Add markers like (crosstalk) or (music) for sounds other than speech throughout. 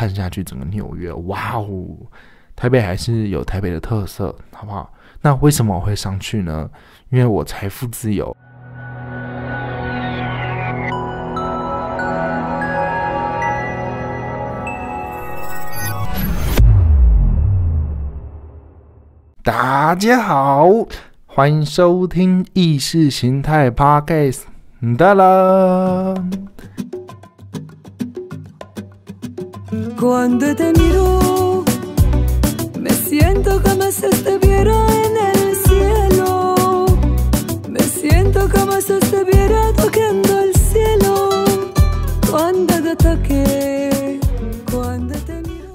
看下去整个纽约，哇哦，台北还是有台北的特色，好不好？那为什么我会上去呢？因为我财富自由。大家好，欢迎收听意识形态 Podcast。哒啦。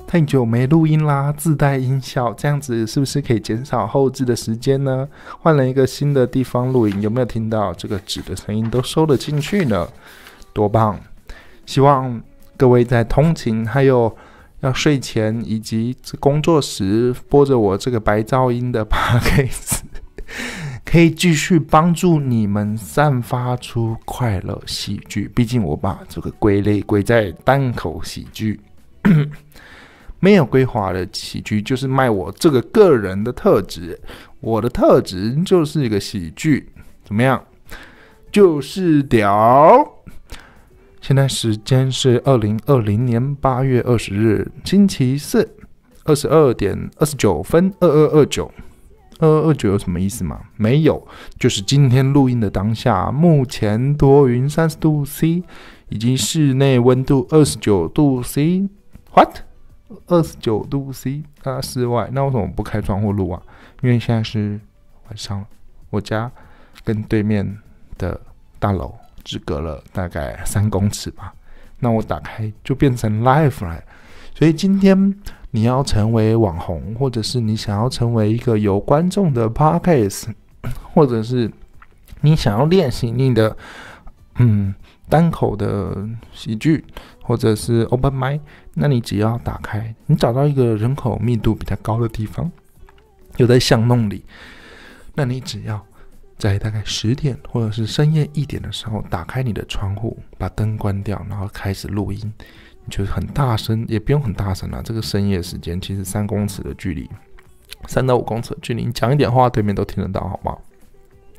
太久没录音啦，自带音效，这样子是不是可以减少后置的时间呢？换了一个新的地方录音，有没有听到这个纸的声音都收得进去呢？多棒！希望。各位在通勤，还有要睡前以及工作时播着我这个白噪音的 (laughs) podcast，可以继续帮助你们散发出快乐喜剧。毕竟我把这个归类归在单口喜剧，(coughs) 没有规划的喜剧就是卖我这个个人的特质。我的特质就是一个喜剧，怎么样？就是屌。现在时间是二零二零年八月二十日星期四二十二点二十九分二二二九二二二九有什么意思吗？没有，就是今天录音的当下，目前多云三十度 C，以及室内温度二十九度 C。What？二十九度 C 啊，室外那为什么不开窗户录啊？因为现在是晚上，我家跟对面的大楼。只隔了大概三公尺吧，那我打开就变成 live 了。所以今天你要成为网红，或者是你想要成为一个有观众的 podcast，或者是你想要练习你的嗯单口的喜剧，或者是 open m i 那你只要打开，你找到一个人口密度比较高的地方，有在巷弄里，那你只要。在大概十点或者是深夜一点的时候，打开你的窗户，把灯关掉，然后开始录音。你就很大声，也不用很大声啊。这个深夜时间，其实三公尺的距离，三到五公尺的距离，你讲一点话，对面都听得到，好吗？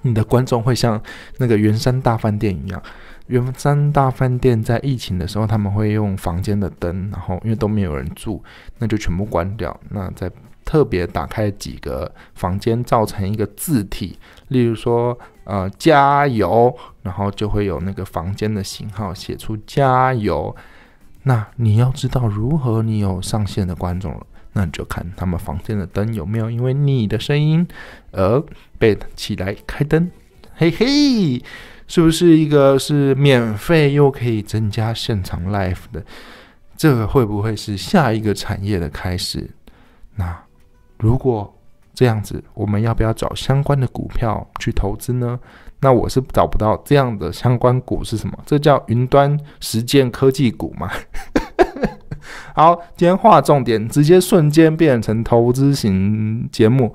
你的观众会像那个圆山大饭店一样，圆山大饭店在疫情的时候，他们会用房间的灯，然后因为都没有人住，那就全部关掉。那在特别打开几个房间，造成一个字体，例如说，呃，加油，然后就会有那个房间的型号写出加油。那你要知道如何你有上线的观众了，那你就看他们房间的灯有没有因为你的声音而被起来开灯。嘿嘿，是不是一个是免费又可以增加现场 live 的？这个会不会是下一个产业的开始？那？如果这样子，我们要不要找相关的股票去投资呢？那我是找不到这样的相关股是什么？这叫云端实践科技股嘛？(laughs) 好，今天划重点，直接瞬间变成投资型节目。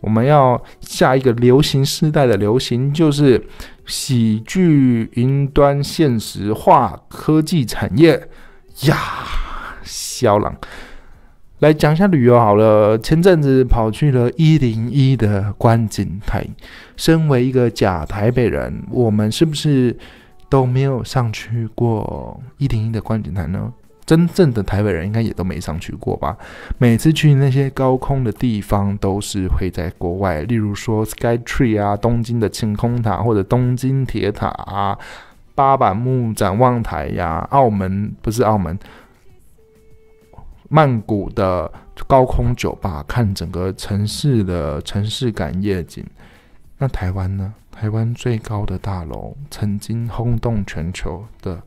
我们要下一个流行时代的流行，就是喜剧云端现实化科技产业呀，肖朗。来讲一下旅游好了。前阵子跑去了一零一的观景台。身为一个假台北人，我们是不是都没有上去过一零一的观景台呢？真正的台北人应该也都没上去过吧？每次去那些高空的地方，都是会在国外，例如说 Sky Tree 啊，东京的晴空塔，或者东京铁塔啊，八坂木展望台呀，澳门不是澳门。曼谷的高空酒吧，看整个城市的城市感夜景。那台湾呢？台湾最高的大楼，曾经轰动全球的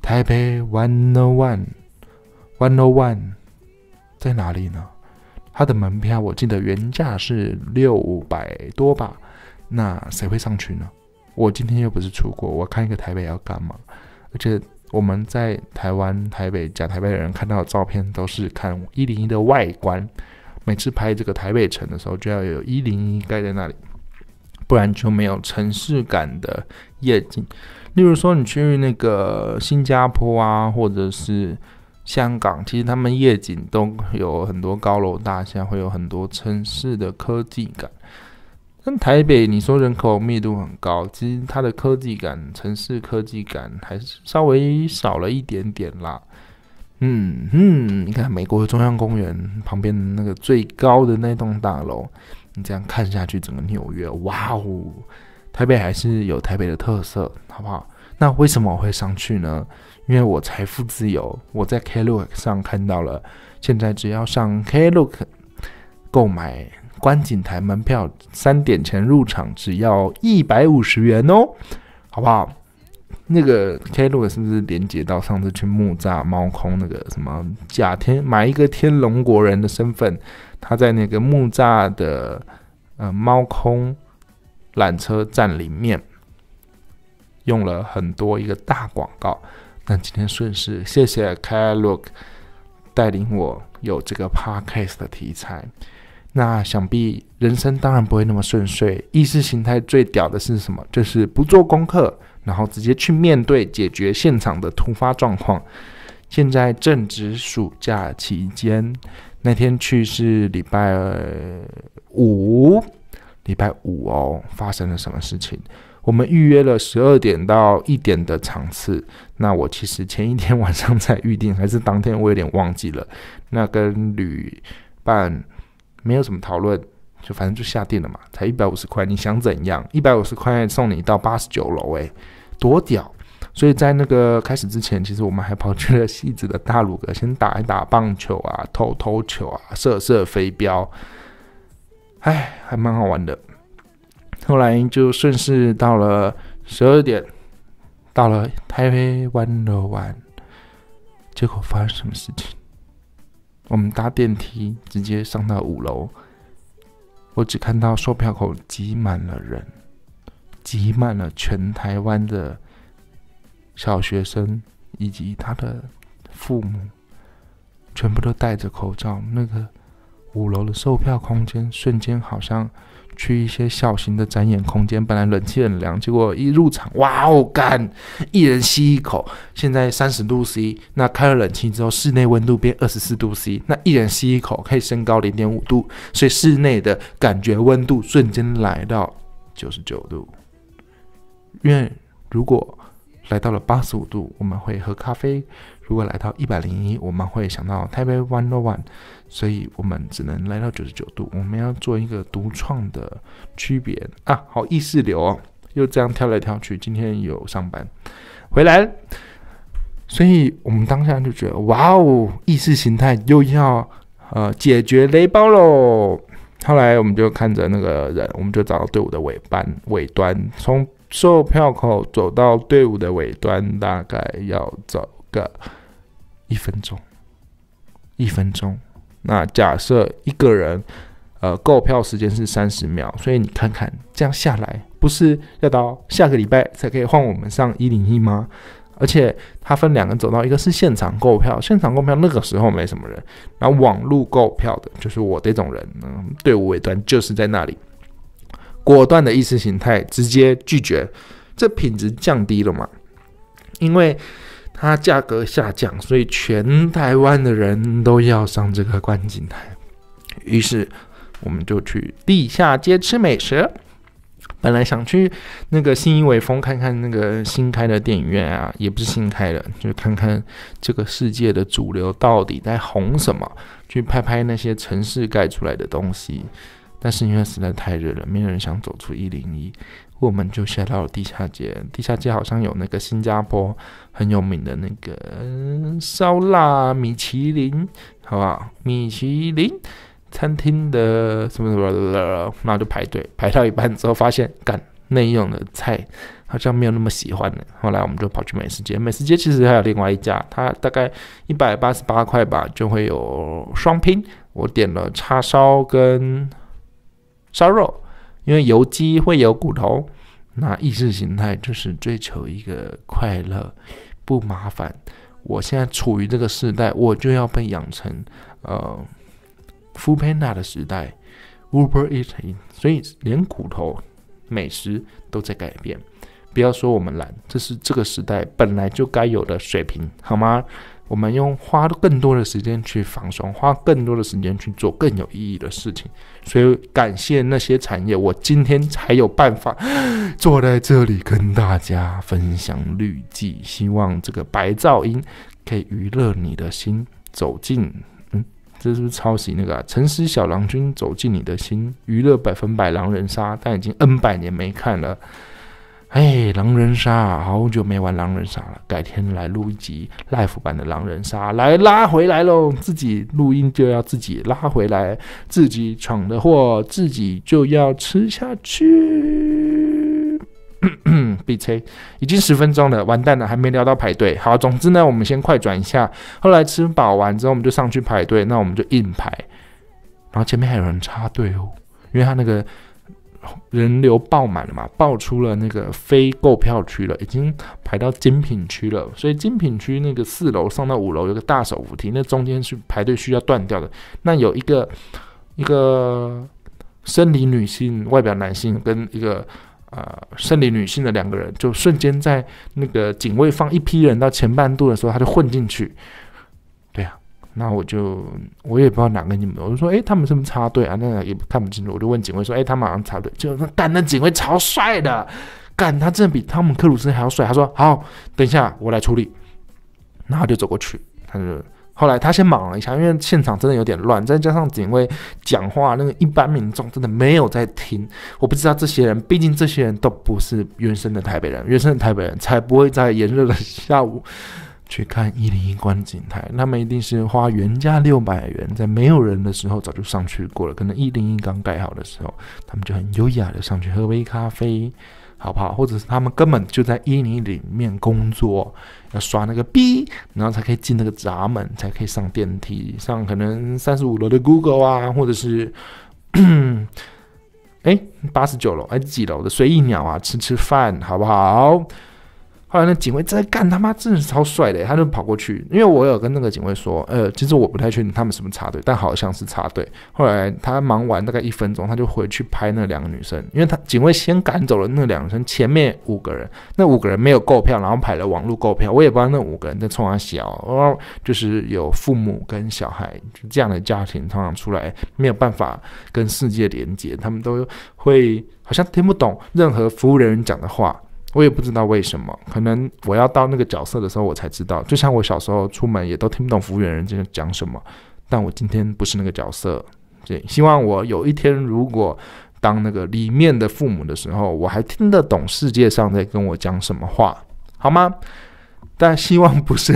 台北 One O One One O One 在哪里呢？它的门票我记得原价是六百多吧。那谁会上去呢？我今天又不是出国，我看一个台北要干嘛？而且。我们在台湾台北假台北的人看到的照片都是看一零一的外观，每次拍这个台北城的时候就要有一零一盖在那里，不然就没有城市感的夜景。例如说你去那个新加坡啊，或者是香港，其实他们夜景都有很多高楼大厦，会有很多城市的科技感。但台北，你说人口密度很高，其实它的科技感、城市科技感还是稍微少了一点点啦。嗯嗯，你看美国的中央公园旁边那个最高的那栋大楼，你这样看下去，整个纽约，哇哦！台北还是有台北的特色，好不好？那为什么我会上去呢？因为我财富自由，我在 Klook 上看到了，现在只要上 Klook 购买观景台门票，三点前入场只要一百五十元哦，好不好？那个 Klook 是不是连接到上次去木栅猫空那个什么假天买一个天龙国人的身份？他在那个木栅的呃猫空缆车站里面用了很多一个大广告。那今天顺势，谢谢 Klook 带领我有这个 podcast 的题材。那想必人生当然不会那么顺遂。意识形态最屌的是什么？就是不做功课，然后直接去面对解决现场的突发状况。现在正值暑假期间，那天去是礼拜五，礼拜五哦，发生了什么事情？我们预约了十二点到一点的场次，那我其实前一天晚上才预定，还是当天我有点忘记了。那跟旅伴没有什么讨论，就反正就下定了嘛，才一百五十块，你想怎样？一百五十块送你到八十九楼，诶，多屌！所以在那个开始之前，其实我们还跑去了戏子的大鲁阁，先打一打棒球啊，投投球啊，射射飞镖，哎，还蛮好玩的。后来就顺势到了十二点，到了台北湾的湾，结果发生什么事情？我们搭电梯直接上到五楼，我只看到售票口挤满了人，挤满了全台湾的小学生以及他的父母，全部都戴着口罩。那个五楼的售票空间瞬间好像。去一些小型的展演空间，本来冷气很凉，结果一入场，哇哦，干！一人吸一口，现在三十度 C，那开了冷气之后，室内温度变二十四度 C，那一人吸一口可以升高零点五度，所以室内的感觉温度瞬间来到九十九度。因为如果来到了八十五度，我们会喝咖啡。如果来到一百零一，我们会想到台北 One o One，所以我们只能来到九十九度。我们要做一个独创的区别啊！好意识流哦，又这样跳来跳去。今天有上班回来，所以我们当下就觉得哇哦，意识形态又要呃解决雷包喽。后来我们就看着那个人，我们就找到队伍的尾班尾端，从售票口走到队伍的尾端，大概要走个。一分钟，一分钟。那假设一个人，呃，购票时间是三十秒，所以你看看这样下来，不是要到下个礼拜才可以换我们上一零一吗？而且它分两个走道，一个是现场购票，现场购票那个时候没什么人，然后网络购票的，就是我这种人，嗯，队伍尾端就是在那里，果断的意识形态直接拒绝，这品质降低了嘛？因为。它价格下降，所以全台湾的人都要上这个观景台。于是我们就去地下街吃美食。本来想去那个新一伟峰看看那个新开的电影院啊，也不是新开的，就看看这个世界的主流到底在红什么，去拍拍那些城市盖出来的东西。但是因为实在太热了，没有人想走出一零一。我们就下到了地下街，地下街好像有那个新加坡很有名的那个烧腊米其林，好不好？米其林餐厅的什么什么的，那就排队排到一半之后，发现干内用的菜好像没有那么喜欢的。后来我们就跑去美食街，美食街其实还有另外一家，它大概一百八十八块吧，就会有双拼。我点了叉烧跟烧肉。因为有鸡会有骨头，那意识形态就是追求一个快乐，不麻烦。我现在处于这个时代，我就要被养成呃，full Panda 的时代，Uber Eating，所以连骨头美食都在改变。不要说我们懒，这是这个时代本来就该有的水平，好吗？我们用花更多的时间去放松，花更多的时间去做更有意义的事情。所以感谢那些产业，我今天才有办法坐在这里跟大家分享绿记。希望这个白噪音可以娱乐你的心，走进嗯，这是不是抄袭那个《城市小郎君》？走进你的心，娱乐百分百狼人杀，但已经 N 百年没看了。哎，狼人杀，好久没玩狼人杀了，改天来录一集 live 版的狼人杀，来拉回来喽！自己录音就要自己拉回来，自己闯的祸自己就要吃下去。(clears throat) 闭吹，已经十分钟了，完蛋了，还没聊到排队。好，总之呢，我们先快转一下。后来吃饱完之后，我们就上去排队，那我们就硬排，然后前面还有人插队哦，因为他那个。人流爆满了嘛，爆出了那个非购票区了，已经排到精品区了。所以精品区那个四楼上到五楼有个大手扶梯，那中间是排队需要断掉的。那有一个一个生理女性、外表男性跟一个呃生理女性的两个人，就瞬间在那个警卫放一批人到前半度的时候，他就混进去。那我就我也不知道哪个你们，我就说，哎，他们是不是插队啊？那也看不清楚，我就问警卫说，哎，他马上插队，就说干，那警卫超帅的，干，他真的比汤姆克鲁斯还要帅。他说好，等一下我来处理，然后就走过去，他就后来他先忙了一下，因为现场真的有点乱，再加上警卫讲话，那个一般民众真的没有在听。我不知道这些人，毕竟这些人都不是原生的台北人，原生的台北人才不会在炎热的下午。去看一零一观景台，他们一定是花原价六百元，在没有人的时候早就上去过了。可能一零一刚盖好的时候，他们就很优雅的上去喝杯咖啡，好不好？或者是他们根本就在一零一里面工作，要刷那个 B，然后才可以进那个闸门，才可以上电梯，上可能三十五楼的 Google 啊，或者是 (coughs) 哎八十九楼还是几楼的随意鸟啊，吃吃饭，好不好？后来那警卫在干他妈真的是超帅的，他就跑过去，因为我有跟那个警卫说，呃，其实我不太确定他们是不是插队，但好像是插队。后来他忙完大概一分钟，他就回去拍那两个女生，因为他警卫先赶走了那两个女生，前面五个人，那五个人没有购票，然后排了网络购票，我也不知道那五个人在冲他笑，哦就是有父母跟小孩这样的家庭，通常出来没有办法跟世界连接，他们都会好像听不懂任何服务人员讲的话。我也不知道为什么，可能我要到那个角色的时候，我才知道。就像我小时候出门也都听不懂服务员人在讲什么，但我今天不是那个角色。对，希望我有一天如果当那个里面的父母的时候，我还听得懂世界上在跟我讲什么话，好吗？但希望不是，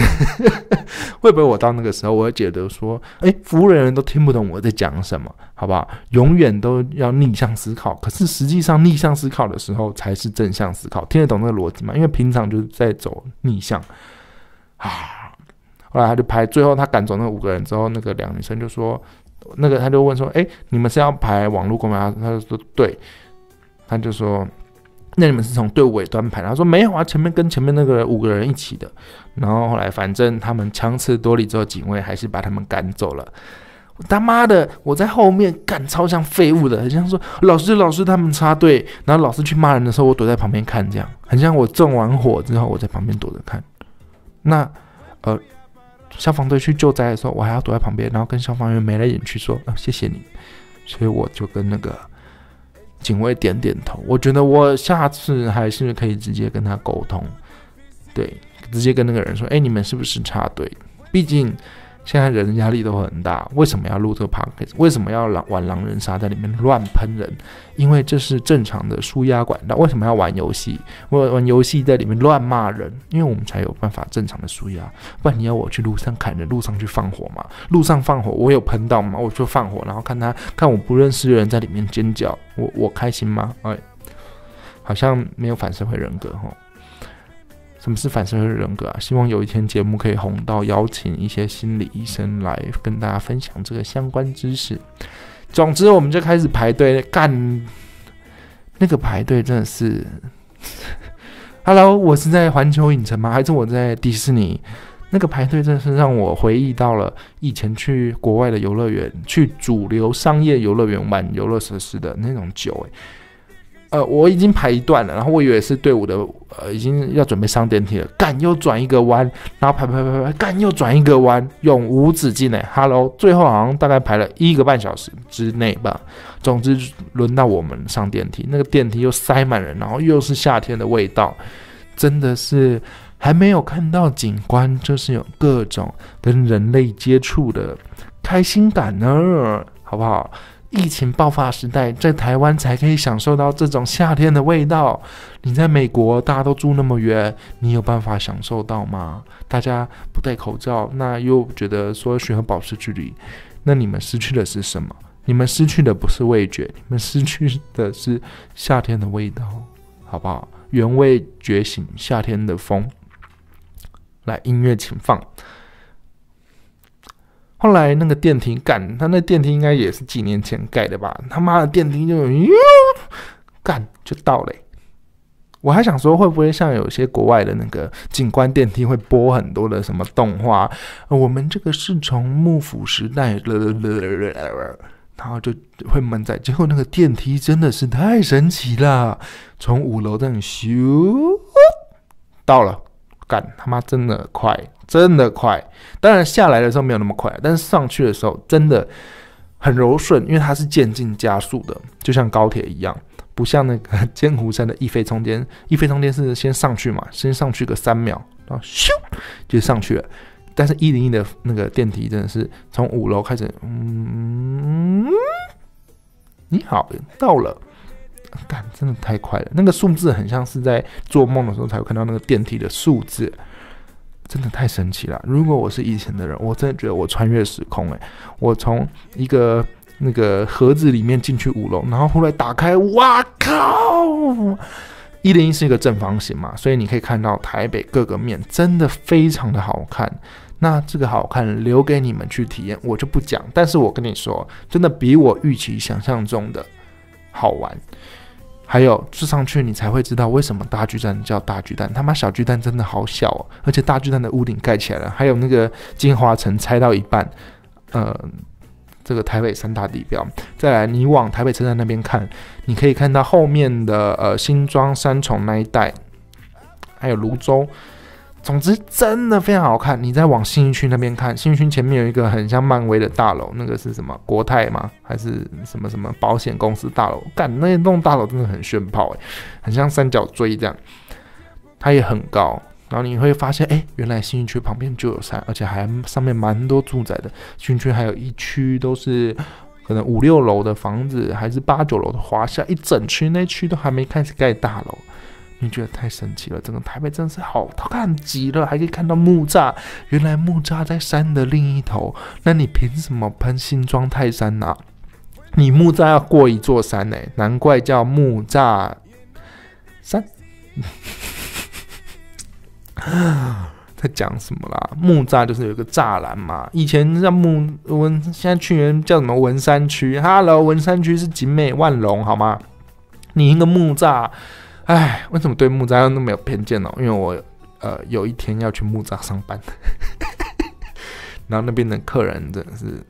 (laughs) 会不会我到那个时候，我会觉得说，哎，服务人员都听不懂我在讲什么，好不好？永远都要逆向思考。可是实际上，逆向思考的时候才是正向思考，听得懂那个逻辑吗？因为平常就是在走逆向啊。后来他就排，最后他赶走那五个人之后，那个两女生就说，那个他就问说，哎，你们是要排网络公吗？他就说对，他就说。那你们是从队尾端排？他说没有啊，前面跟前面那个五个人一起的。然后后来反正他们强词夺理之后，警卫还是把他们赶走了。他妈的，我在后面干超像废物的，很像说老师老师他们插队，然后老师去骂人的时候，我躲在旁边看，这样很像我纵完火之后我在旁边躲着看。那呃，消防队去救灾的时候，我还要躲在旁边，然后跟消防员眉来眼去说啊谢谢你。所以我就跟那个。警卫点点头，我觉得我下次还是可以直接跟他沟通，对，直接跟那个人说，哎，你们是不是插队？毕竟。现在人压力都很大，为什么要录这个 p o c a s t 为什么要狼玩狼人杀在里面乱喷人？因为这是正常的舒压管道。为什么要玩游戏？玩玩游戏在里面乱骂人？因为我们才有办法正常的舒压。不然你要我去路上砍人，路上去放火嘛？路上放火，我有喷到吗？我就放火，然后看他看我不认识的人在里面尖叫，我我开心吗？哎，好像没有反社会人格哈。什么是反社会人格啊？希望有一天节目可以红到邀请一些心理医生来跟大家分享这个相关知识。总之，我们就开始排队干。那个排队真的是，(laughs) Hello，我是在环球影城吗？还是我在迪士尼？那个排队真的是让我回忆到了以前去国外的游乐园，去主流商业游乐园玩游乐设施的那种久。诶，呃，我已经排一段了，然后我以为是队伍的，呃，已经要准备上电梯了，干又转一个弯，然后排排排排，干又转一个弯，永无止境诶 Hello，最后好像大概排了一个半小时之内吧。总之，轮到我们上电梯，那个电梯又塞满人，然后又是夏天的味道，真的是还没有看到景观，就是有各种跟人类接触的开心感呢，好不好？疫情爆发时代，在台湾才可以享受到这种夏天的味道。你在美国，大家都住那么远，你有办法享受到吗？大家不戴口罩，那又觉得说需要保持距离，那你们失去的是什么？你们失去的不是味觉，你们失去的是夏天的味道，好不好？原味觉醒，夏天的风。来，音乐请放。后来那个电梯干，他那电梯应该也是几年前盖的吧？他妈的电梯就哟干就到了。我还想说，会不会像有些国外的那个景观电梯会播很多的什么动画？我们这个是从幕府时代了，然后就会闷在。结果那个电梯真的是太神奇了，从五楼这样咻到了，干他妈真的快！真的快，当然下来的时候没有那么快，但是上去的时候真的很柔顺，因为它是渐进加速的，就像高铁一样，不像那个 (laughs) 剑湖山的一飞冲天。一飞冲天是先上去嘛，先上去个三秒，然后咻就上去了。但是一零一的那个电梯真的是从五楼开始，嗯，你好，到了，干，真的太快了，那个数字很像是在做梦的时候才会看到那个电梯的数字。真的太神奇了！如果我是以前的人，我真的觉得我穿越时空诶，我从一个那个盒子里面进去五楼，然后后来打开，哇靠！一零一是一个正方形嘛，所以你可以看到台北各个面，真的非常的好看。那这个好看留给你们去体验，我就不讲。但是我跟你说，真的比我预期想象中的好玩。还有坐上去，你才会知道为什么大巨蛋叫大巨蛋。他妈小巨蛋真的好小哦，而且大巨蛋的屋顶盖起来了，还有那个金华城拆到一半，呃，这个台北三大地标。再来，你往台北车站那边看，你可以看到后面的呃新庄三重那一带，还有泸州。总之，真的非常好看。你再往新义区那边看，新义区前面有一个很像漫威的大楼，那个是什么？国泰吗？还是什么什么保险公司大楼？干，那栋大楼真的很炫炮诶，很像三角锥这样。它也很高，然后你会发现，哎，原来新义区旁边就有山，而且还上面蛮多住宅的。新义区还有一区都是可能五六楼的房子，还是八九楼的华夏，一整区那区都还没开始盖大楼。你觉得太神奇了，整个台北真的是好看极了，还可以看到木栅，原来木栅在山的另一头，那你凭什么喷新庄泰山呢？你木栅要过一座山呢，难怪叫木栅山。在讲什么啦？木栅就是有一个栅栏嘛，以前叫木文，现在去年叫什么文山区？Hello，文山区是景美万隆好吗？你一个木栅。哎，为什么对木扎又那么有偏见呢？因为我呃有一天要去木扎上班，(laughs) 然后那边的客人真的是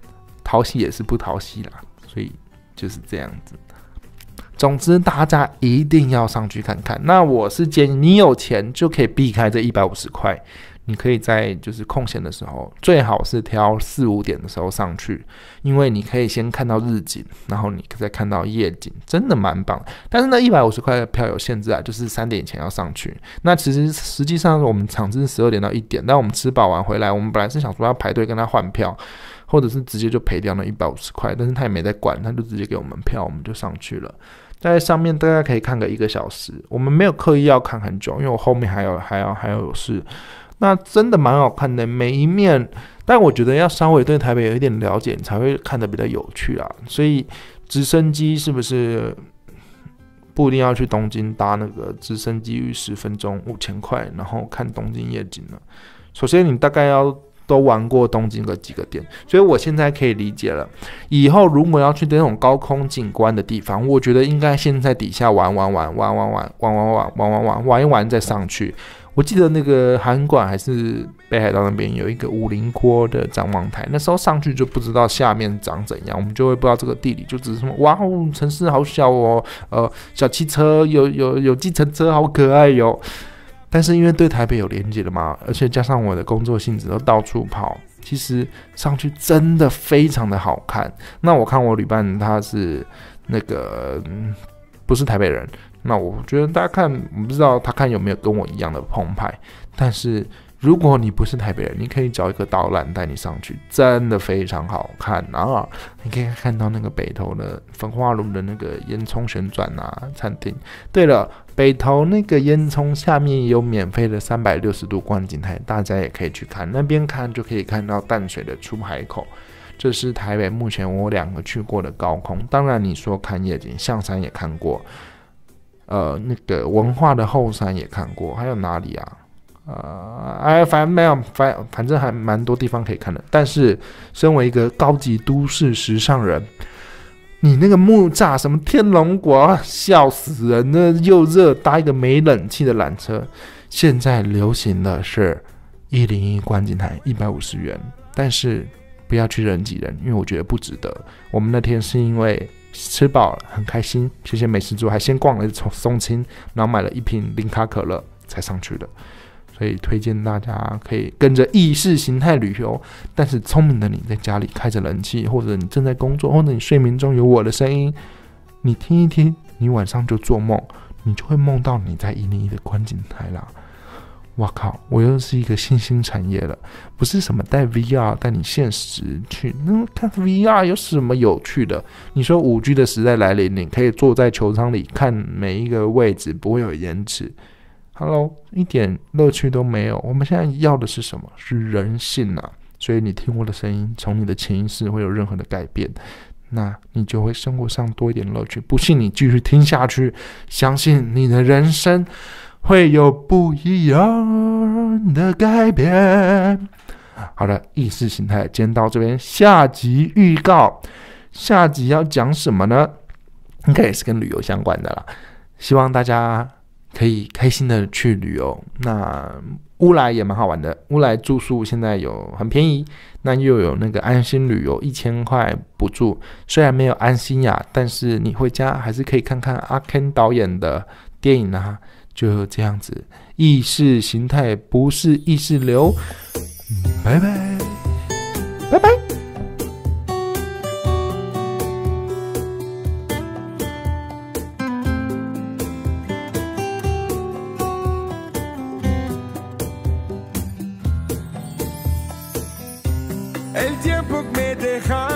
讨喜也是不讨喜啦，所以就是这样子。总之，大家一定要上去看看。那我是建议你有钱就可以避开这一百五十块。你可以在就是空闲的时候，最好是挑四五点的时候上去，因为你可以先看到日景，然后你再看到夜景，真的蛮棒。但是那一百五十块的票有限制啊，就是三点以前要上去。那其实实际上我们场次是十二点到一点，但我们吃饱完回来，我们本来是想说要排队跟他换票，或者是直接就赔掉那一百五十块，但是他也没在管，他就直接给我们票，我们就上去了。在上面大概可以看个一个小时，我们没有刻意要看很久，因为我后面还有还要还有事。那真的蛮好看的，每一面。但我觉得要稍微对台北有一点了解，你才会看得比较有趣啊。所以直升机是不是不一定要去东京搭那个直升机？十分钟五千块，然后看东京夜景呢？首先你大概要。都玩过东京的几个点，所以我现在可以理解了。以后如果要去那种高空景观的地方，我觉得应该先在底下玩玩玩玩玩玩玩玩玩玩玩玩玩一玩再上去。我记得那个韩馆还是北海道那边有一个五菱坡的展望台，那时候上去就不知道下面长怎样，我们就会不知道这个地理，就只是说哇哦，城市好小哦，呃，小汽车有有有计程车，好可爱哟。但是因为对台北有连接的嘛，而且加上我的工作性质都到处跑，其实上去真的非常的好看。那我看我旅伴他是那个不是台北人。那我觉得大家看，我不知道他看有没有跟我一样的澎湃。但是如果你不是台北人，你可以找一个导览带你上去，真的非常好看啊！你可以看到那个北投的焚化炉的那个烟囱旋转啊，餐厅。对了，北投那个烟囱下面有免费的三百六十度观景台，大家也可以去看。那边看就可以看到淡水的出海口。这是台北目前我两个去过的高空。当然你说看夜景，象山也看过。呃，那个文化的后山也看过，还有哪里啊？呃，哎，反正没有，反反正还蛮多地方可以看的。但是，身为一个高级都市时尚人，你那个木栅什么天龙国，笑死人！那又热，搭一个没冷气的缆车。现在流行的是一零一观景台，一百五十元。但是不要去人挤人，因为我觉得不值得。我们那天是因为。吃饱了，很开心。谢谢美食组，还先逛了松松青，然后买了一瓶零卡可乐才上去的。所以推荐大家可以跟着意识形态旅游。但是聪明的你在家里开着冷气，或者你正在工作，或者你睡眠中有我的声音，你听一听，你晚上就做梦，你就会梦到你在一零一的观景台啦。我靠！我又是一个新兴产业了，不是什么带 VR 带你现实去，那看 VR 有什么有趣的？你说五 G 的时代来临，你可以坐在球场里看每一个位置，不会有延迟。Hello，一点乐趣都没有。我们现在要的是什么？是人性啊！所以你听我的声音，从你的潜意识会有任何的改变，那你就会生活上多一点乐趣。不信你继续听下去，相信你的人生。会有不一样的改变。好的，意识形态，今天到这边。下集预告，下集要讲什么呢？应该也是跟旅游相关的啦。希望大家可以开心的去旅游。那乌来也蛮好玩的，乌来住宿现在有很便宜，那又有那个安心旅游一千块补助。虽然没有安心呀，但是你回家还是可以看看阿 Ken 导演的电影啊。就这样子，意识形态不是意识流，拜拜，拜拜。me